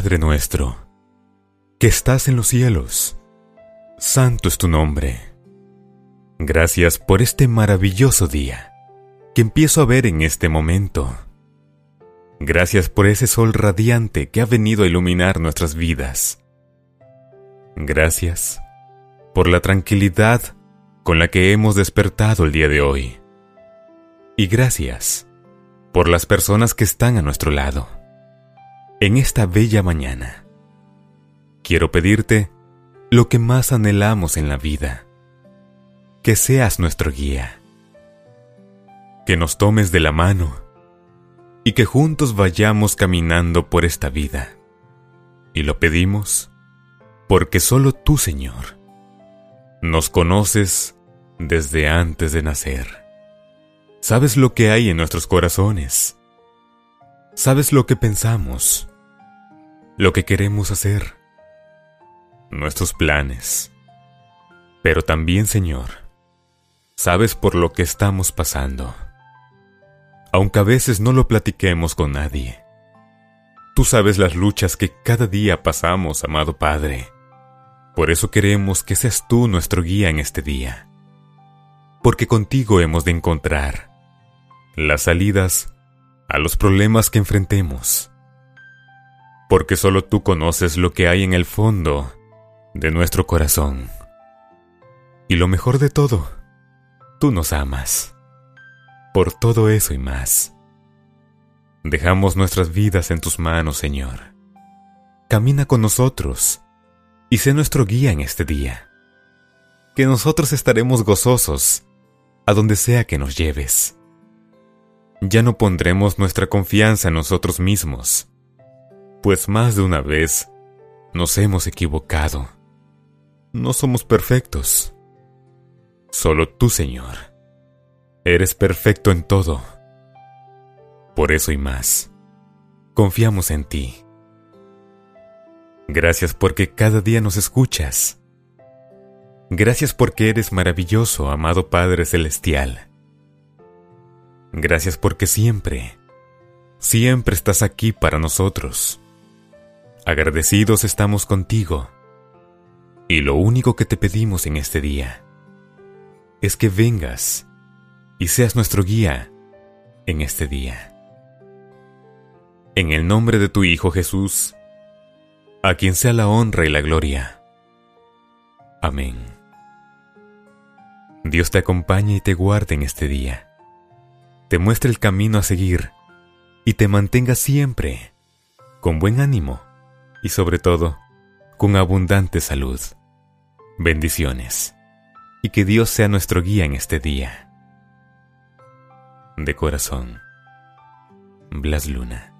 Padre nuestro, que estás en los cielos, santo es tu nombre. Gracias por este maravilloso día que empiezo a ver en este momento. Gracias por ese sol radiante que ha venido a iluminar nuestras vidas. Gracias por la tranquilidad con la que hemos despertado el día de hoy. Y gracias por las personas que están a nuestro lado en esta bella mañana. Quiero pedirte lo que más anhelamos en la vida, que seas nuestro guía, que nos tomes de la mano y que juntos vayamos caminando por esta vida. Y lo pedimos porque solo tú, Señor, nos conoces desde antes de nacer. Sabes lo que hay en nuestros corazones. Sabes lo que pensamos lo que queremos hacer, nuestros planes. Pero también, Señor, sabes por lo que estamos pasando. Aunque a veces no lo platiquemos con nadie. Tú sabes las luchas que cada día pasamos, amado Padre. Por eso queremos que seas tú nuestro guía en este día. Porque contigo hemos de encontrar las salidas a los problemas que enfrentemos porque solo tú conoces lo que hay en el fondo de nuestro corazón. Y lo mejor de todo, tú nos amas. Por todo eso y más. Dejamos nuestras vidas en tus manos, Señor. Camina con nosotros y sé nuestro guía en este día. Que nosotros estaremos gozosos a donde sea que nos lleves. Ya no pondremos nuestra confianza en nosotros mismos, pues más de una vez nos hemos equivocado. No somos perfectos. Solo tú, Señor, eres perfecto en todo. Por eso y más, confiamos en ti. Gracias porque cada día nos escuchas. Gracias porque eres maravilloso, amado Padre Celestial. Gracias porque siempre, siempre estás aquí para nosotros. Agradecidos estamos contigo. Y lo único que te pedimos en este día es que vengas y seas nuestro guía en este día. En el nombre de tu Hijo Jesús, a quien sea la honra y la gloria. Amén. Dios te acompañe y te guarde en este día, te muestre el camino a seguir y te mantenga siempre con buen ánimo y sobre todo, con abundante salud. Bendiciones. Y que Dios sea nuestro guía en este día. De corazón. Blas Luna.